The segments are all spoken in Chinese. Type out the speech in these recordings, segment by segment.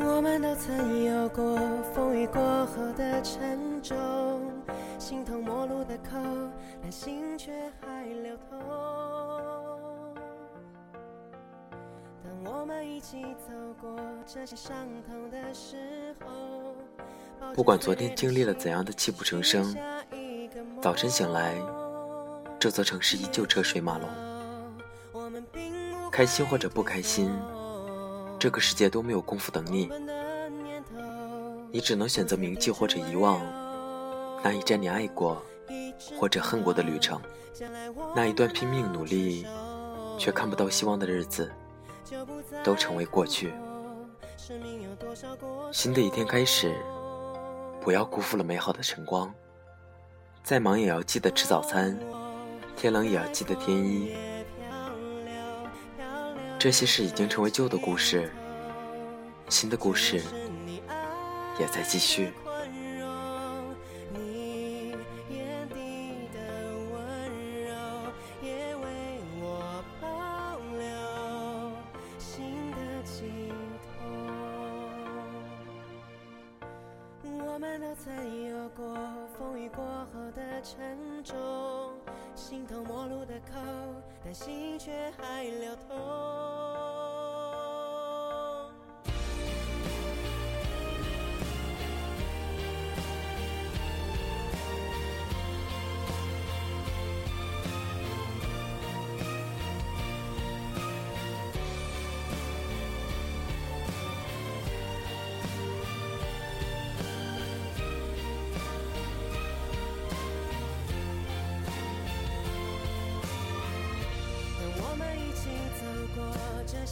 我们都曾有过风雨过后的沉重，形同陌路的口，但心却还流通。当我们一起走过这些伤痛的时候，不管昨天经历了怎样的泣不成声，早晨醒来，这座城市依旧车水马龙。开心或者不开心。这个世界都没有功夫等你，你只能选择铭记或者遗忘那一站你爱过或者恨过的旅程，那一段拼命努力却看不到希望的日子，都成为过去。新的一天开始，不要辜负了美好的晨光。再忙也要记得吃早餐，天冷也要记得添衣。这些事已经成为旧的故事，新的故事也在继续。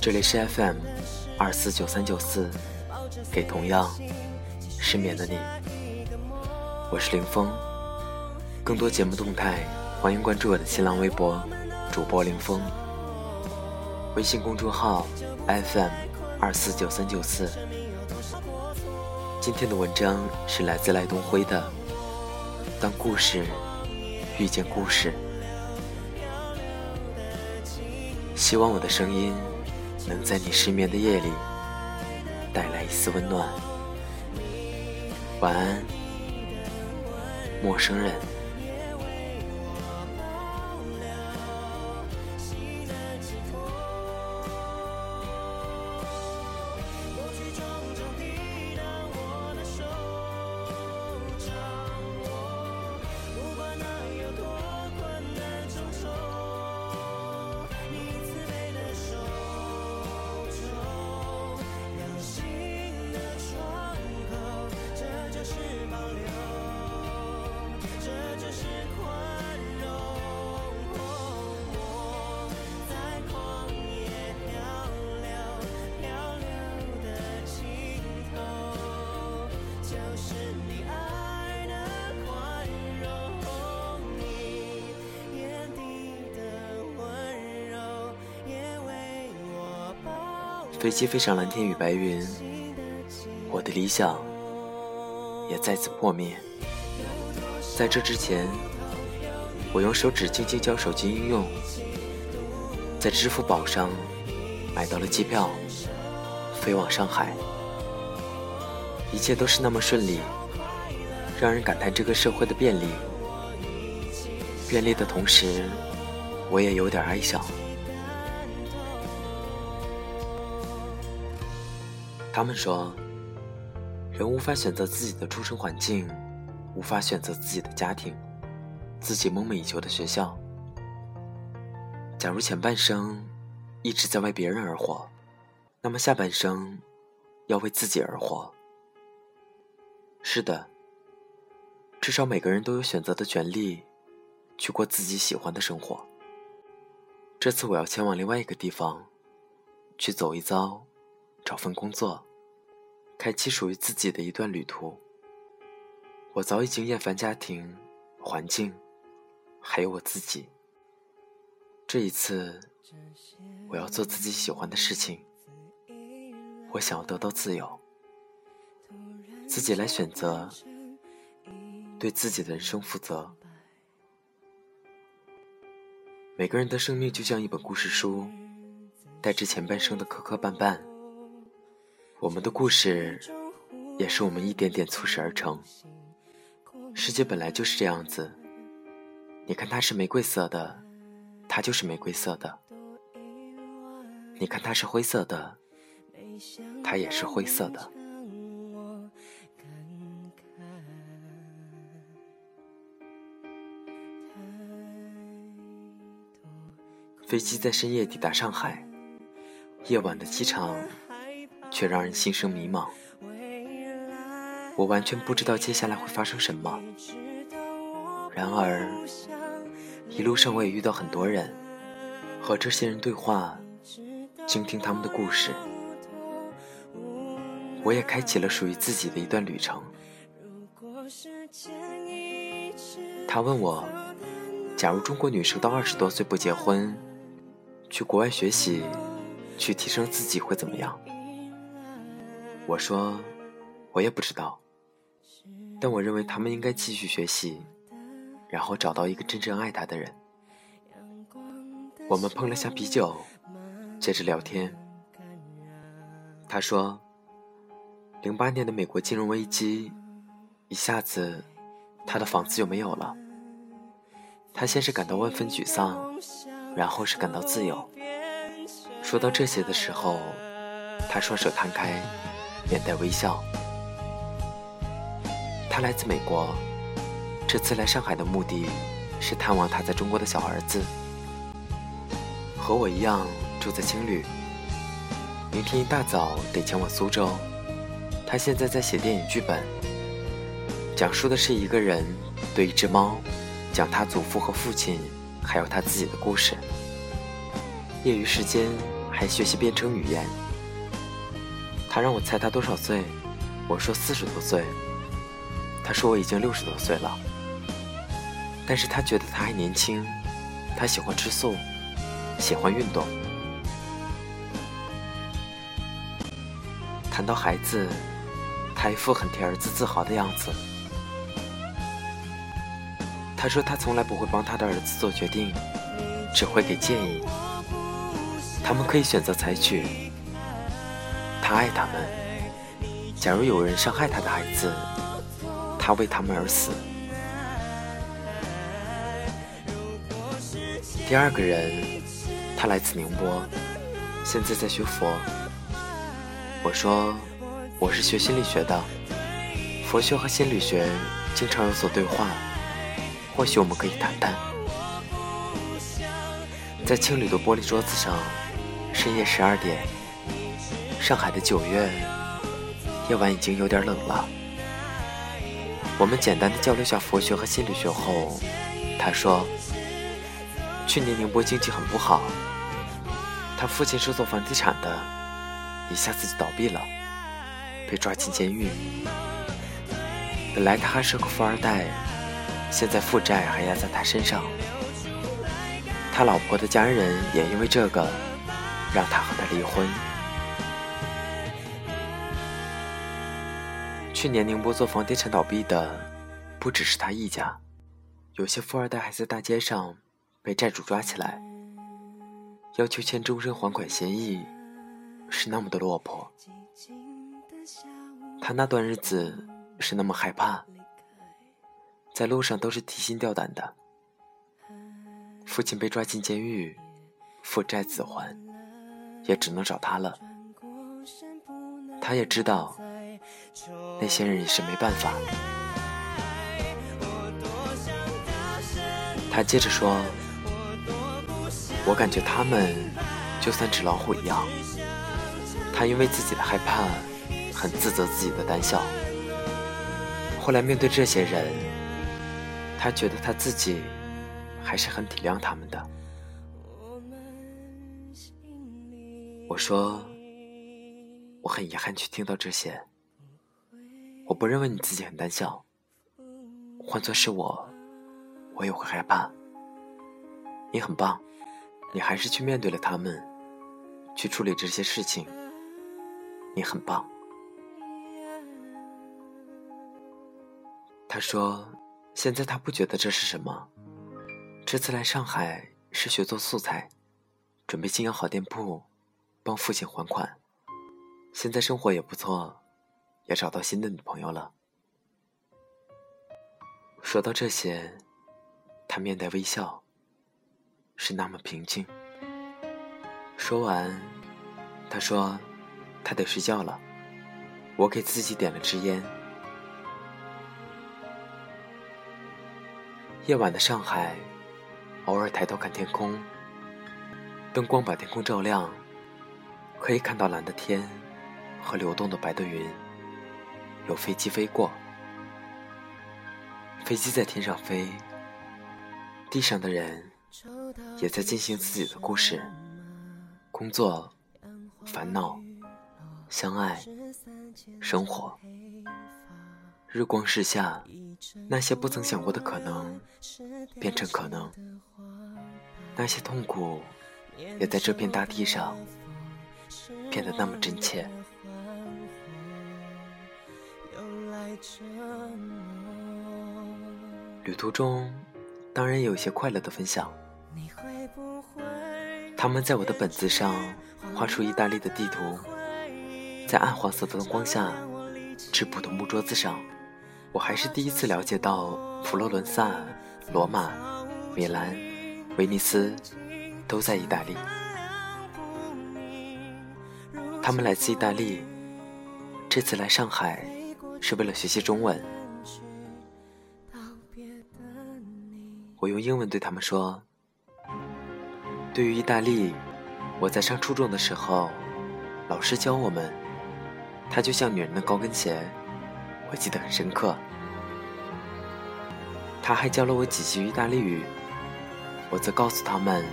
这里是 FM 二四九三九四，给同样失眠的你，我是林峰。更多节目动态，欢迎关注我的新浪微博主播林峰，微信公众号 FM 二四九三九四。今天的文章是来自赖东辉的《当故事遇见故事》，希望我的声音。能在你失眠的夜里带来一丝温暖。晚安，陌生人。飞机飞上蓝天与白云，我的理想也再次破灭。在这之前，我用手指轻轻交手机应用，在支付宝上买到了机票，飞往上海。一切都是那么顺利，让人感叹这个社会的便利。便利的同时，我也有点哀伤。他们说，人无法选择自己的出生环境，无法选择自己的家庭，自己梦寐以求的学校。假如前半生一直在为别人而活，那么下半生要为自己而活。是的，至少每个人都有选择的权利，去过自己喜欢的生活。这次我要前往另外一个地方，去走一遭，找份工作。开启属于自己的一段旅途。我早已经厌烦家庭、环境，还有我自己。这一次，我要做自己喜欢的事情。我想要得到自由，自己来选择，对自己的人生负责。每个人的生命就像一本故事书，带着前半生的磕磕绊绊。我们的故事，也是我们一点点促使而成。世界本来就是这样子。你看它是玫瑰色的，它就是玫瑰色的；你看它是灰色的，它也是灰色的。飞机在深夜抵达上海，夜晚的机场却让人心生迷茫。我完全不知道接下来会发生什么。然而，一路上我也遇到很多人，和这些人对话，倾听他们的故事。我也开启了属于自己的一段旅程。他问我，假如中国女生到二十多岁不结婚，去国外学习，去提升自己会怎么样？我说，我也不知道。但我认为他们应该继续学习，然后找到一个真正爱他的人。我们碰了下啤酒，接着聊天。他说，零八年的美国金融危机，一下子，他的房子就没有了。他先是感到万分沮丧，然后是感到自由。说到这些的时候，他双手摊开，面带微笑。他来自美国，这次来上海的目的是探望他在中国的小儿子。和我一样住在青旅，明天一大早得前往苏州。他现在在写电影剧本，讲述的是一个人对一只猫讲他祖父和父亲，还有他自己的故事。业余时间还学习编程语言。他让我猜他多少岁，我说四十多岁。他说我已经六十多岁了，但是他觉得他还年轻，他喜欢吃素，喜欢运动。谈到孩子，他一副很替儿子自豪的样子。他说他从来不会帮他的儿子做决定，只会给建议。他们可以选择采取。他爱他们。假如有人伤害他的孩子。他为他们而死。第二个人，他来自宁波，现在在学佛。我说我是学心理学的，佛学和心理学经常有所对话，或许我们可以谈谈。在青旅的玻璃桌子上，深夜十二点，上海的九月，夜晚已经有点冷了。我们简单的交流下佛学和心理学后，他说：“去年宁波经济很不好，他父亲是做房地产的，一下子就倒闭了，被抓进监狱。本来他还是个富二代，现在负债还压在他身上。他老婆的家人也因为这个，让他和他离婚。”去年宁波做房地产倒闭的，不只是他一家，有些富二代还在大街上被债主抓起来，要求签终身还款协议，是那么的落魄。他那段日子是那么害怕，在路上都是提心吊胆的。父亲被抓进监狱，父债子还，也只能找他了。他也知道。那些人也是没办法。他接着说：“我感觉他们就像纸老虎一样。”他因为自己的害怕，很自责自己的胆小。后来面对这些人，他觉得他自己还是很体谅他们的。我说：“我很遗憾去听到这些。”我不认为你自己很胆小，换做是我，我也会害怕。你很棒，你还是去面对了他们，去处理这些事情。你很棒。他说，现在他不觉得这是什么。这次来上海是学做素材，准备经营好店铺，帮父亲还款。现在生活也不错，也找到新的女朋友了。说到这些，他面带微笑，是那么平静。说完，他说：“他得睡觉了。”我给自己点了支烟。夜晚的上海，偶尔抬头看天空，灯光把天空照亮，可以看到蓝的天和流动的白的云。有飞机飞过，飞机在天上飞，地上的人也在进行自己的故事，工作、烦恼、相爱。生活，日光日下，那些不曾想过的可能变成可能，那些痛苦也在这片大地上变得那么真切。旅途中，当然有一些快乐的分享。他们在我的本子上画出意大利的地图。在暗黄色的灯光下，质朴的木桌子上，我还是第一次了解到佛罗伦萨、罗马、米兰、威尼斯都在意大利。他们来自意大利，这次来上海是为了学习中文。我用英文对他们说：“对于意大利，我在上初中的时候，老师教我们。”它就像女人的高跟鞋，我记得很深刻。他还教了我几句意大利语，我则告诉他们，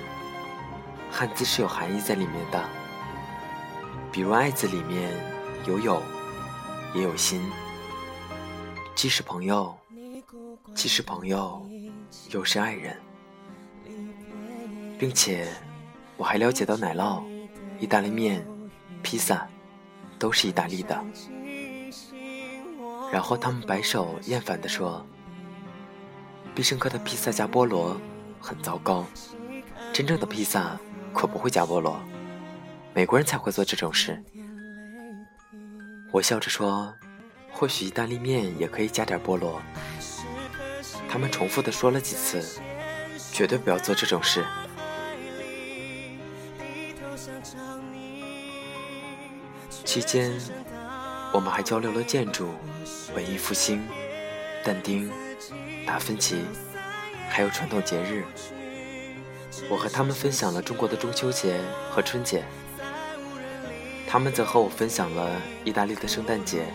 汉字是有含义在里面的。比如“爱”字里面有“友”，也有“心”，既是朋友，既是朋友，又是爱人，并且我还了解到奶酪、意大利面、披萨。都是意大利的，然后他们摆手厌烦地说：“必胜客的披萨加菠萝很糟糕，真正的披萨可不会加菠萝，美国人才会做这种事。”我笑着说：“或许意大利面也可以加点菠萝。”他们重复地说了几次：“绝对不要做这种事。”期间，我们还交流了建筑、文艺复兴、但丁、达芬奇，还有传统节日。我和他们分享了中国的中秋节和春节，他们则和我分享了意大利的圣诞节。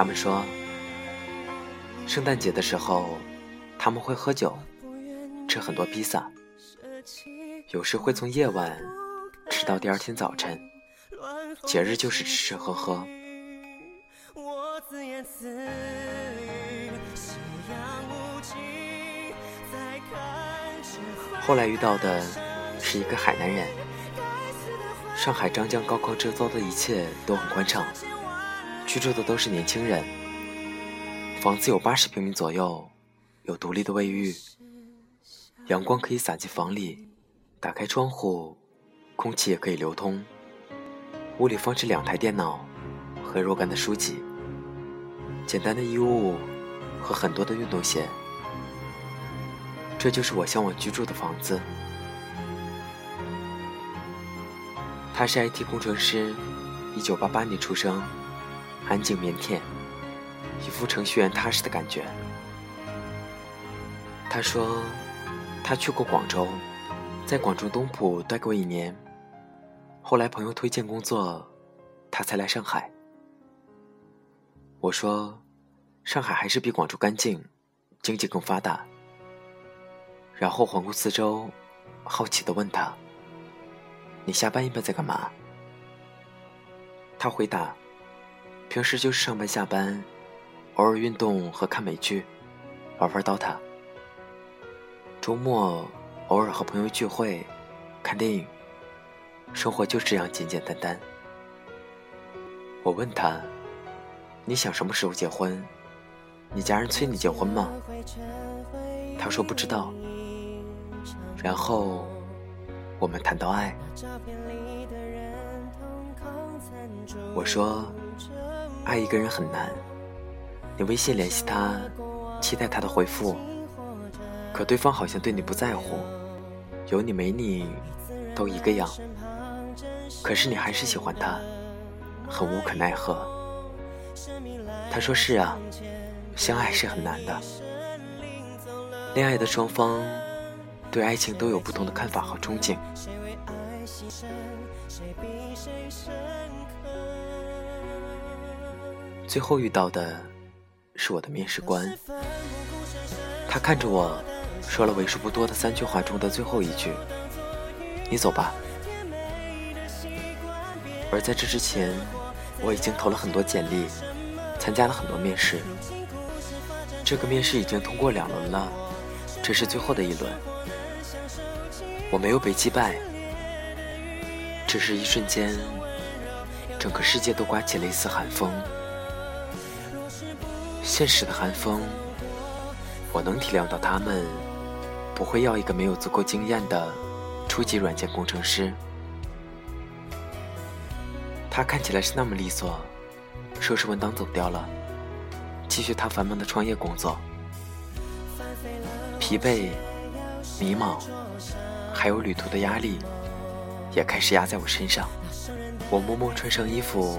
他们说，圣诞节的时候他们会喝酒，吃很多披萨，有时会从夜晚吃到第二天早晨。节日就是吃吃喝喝。后来遇到的是一个海南人。上海张江高考周遭的一切都很宽敞，居住的都是年轻人。房子有八十平米左右，有独立的卫浴，阳光可以洒进房里，打开窗户，空气也可以流通。屋里放置两台电脑和若干的书籍，简单的衣物和很多的运动鞋。这就是我向往居住的房子。他是 IT 工程师，一九八八年出生，安静腼腆，一副程序员踏实的感觉。他说，他去过广州，在广州东浦待过一年。后来朋友推荐工作，他才来上海。我说，上海还是比广州干净，经济更发达。然后环顾四周，好奇的问他：“你下班一般在干嘛？”他回答：“平时就是上班下班，偶尔运动和看美剧，玩玩 DOTA。周末偶尔和朋友聚会，看电影。”生活就这样简简单单。我问他：“你想什么时候结婚？你家人催你结婚吗？”他说不知道。然后我们谈到爱。我说，爱一个人很难。你微信联系他，期待他的回复，可对方好像对你不在乎，有你没你都一个样。可是你还是喜欢他，很无可奈何。他说是啊，相爱是很难的。恋爱的双方对爱情都有不同的看法和憧憬。谁为爱牺牲”谁比谁深最后遇到的。是我的面试官，他看着我，说了为数不多的三句话中的最后一句：“你走吧。”而在这之前，我已经投了很多简历，参加了很多面试。这个面试已经通过两轮了，这是最后的一轮。我没有被击败，只是一瞬间，整个世界都刮起了一丝寒风。现实的寒风，我能体谅到他们不会要一个没有足够经验的初级软件工程师。他看起来是那么利索，收拾文档走掉了，继续他繁忙的创业工作。疲惫、迷茫，还有旅途的压力，也开始压在我身上。我默默穿上衣服，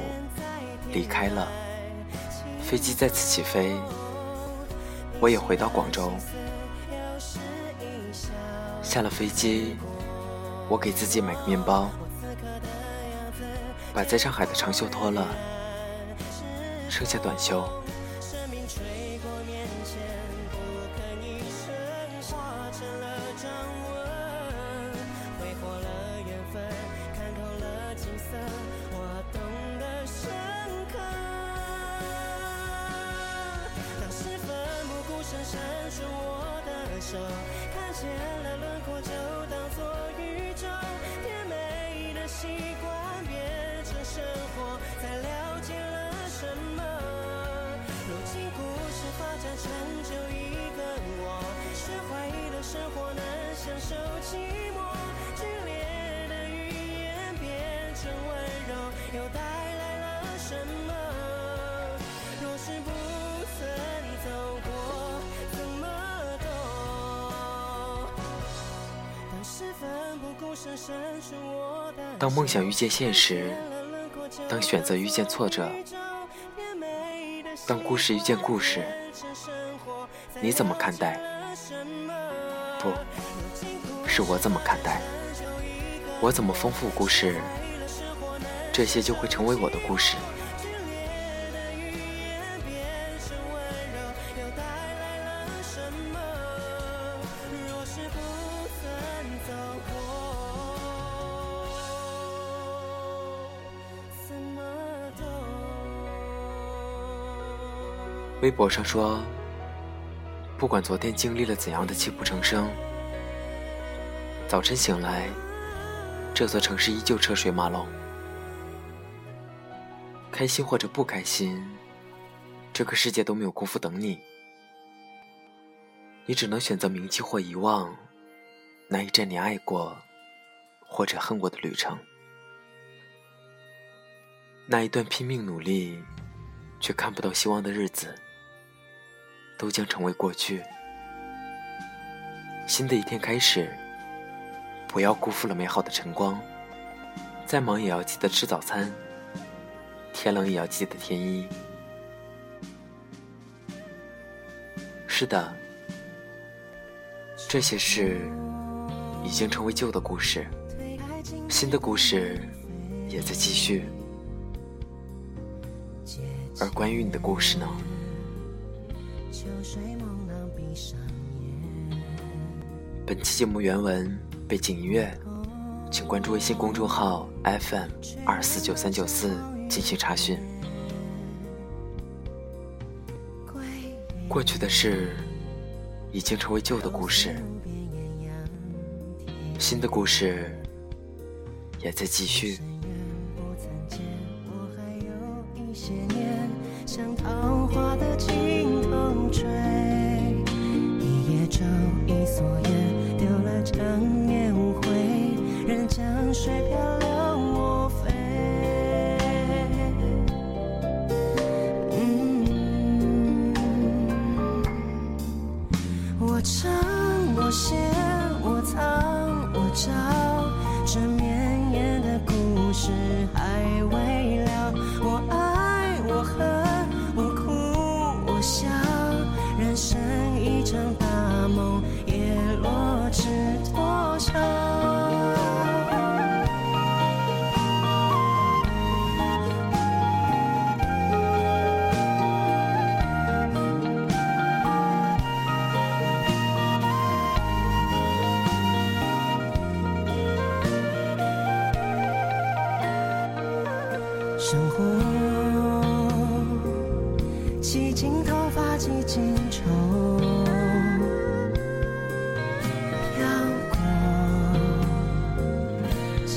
离开了。飞机再次起飞，我也回到广州。下了飞机，我给自己买个面包，把在上海的长袖脱了，剩下短袖。寂寞。剧烈的语言变成温柔，又带来了什么？若是不曾走过，怎么懂？当梦想遇见现实，当选择遇见挫折，当故事遇见故事，你怎么看待？不是我怎么看待？我怎么丰富故事，这些就会成为我的故事。微博上说：“不管昨天经历了怎样的泣不成声，早晨醒来，这座城市依旧车水马龙。开心或者不开心，这个世界都没有功夫等你。你只能选择铭记或遗忘那一阵你爱过或者恨过的旅程，那一段拼命努力却看不到希望的日子。”都将成为过去。新的一天开始，不要辜负了美好的晨光。再忙也要记得吃早餐，天冷也要记得添衣。是的，这些事已经成为旧的故事，新的故事也在继续。而关于你的故事呢？本期节目原文、背景音乐，请关注微信公众号 FM 二四九三九四进行查询。过去的事已经成为旧的故事，新的故事也在继续。是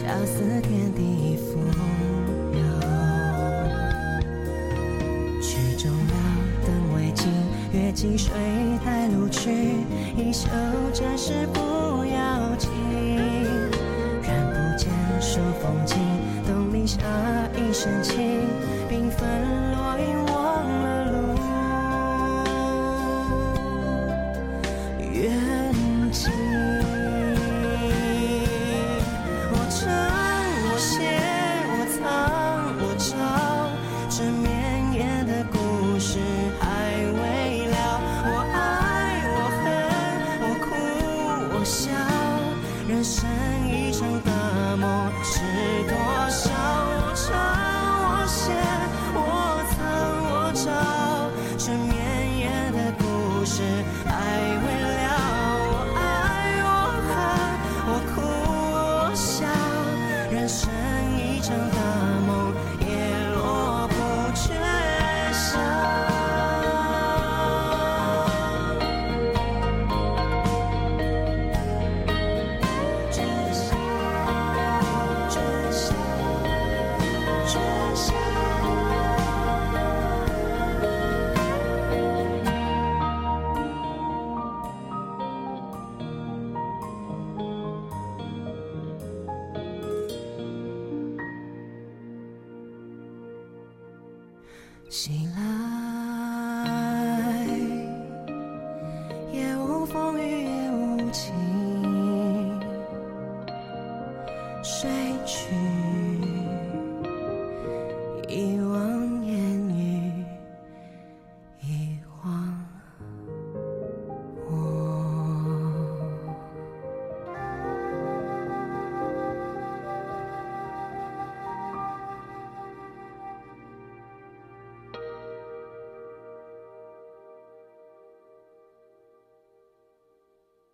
恰似天地蜉蝣，曲终了，灯未尽，月尽，水带路去，一袖沾湿不。一生的梦是多少？无常我限。醒了。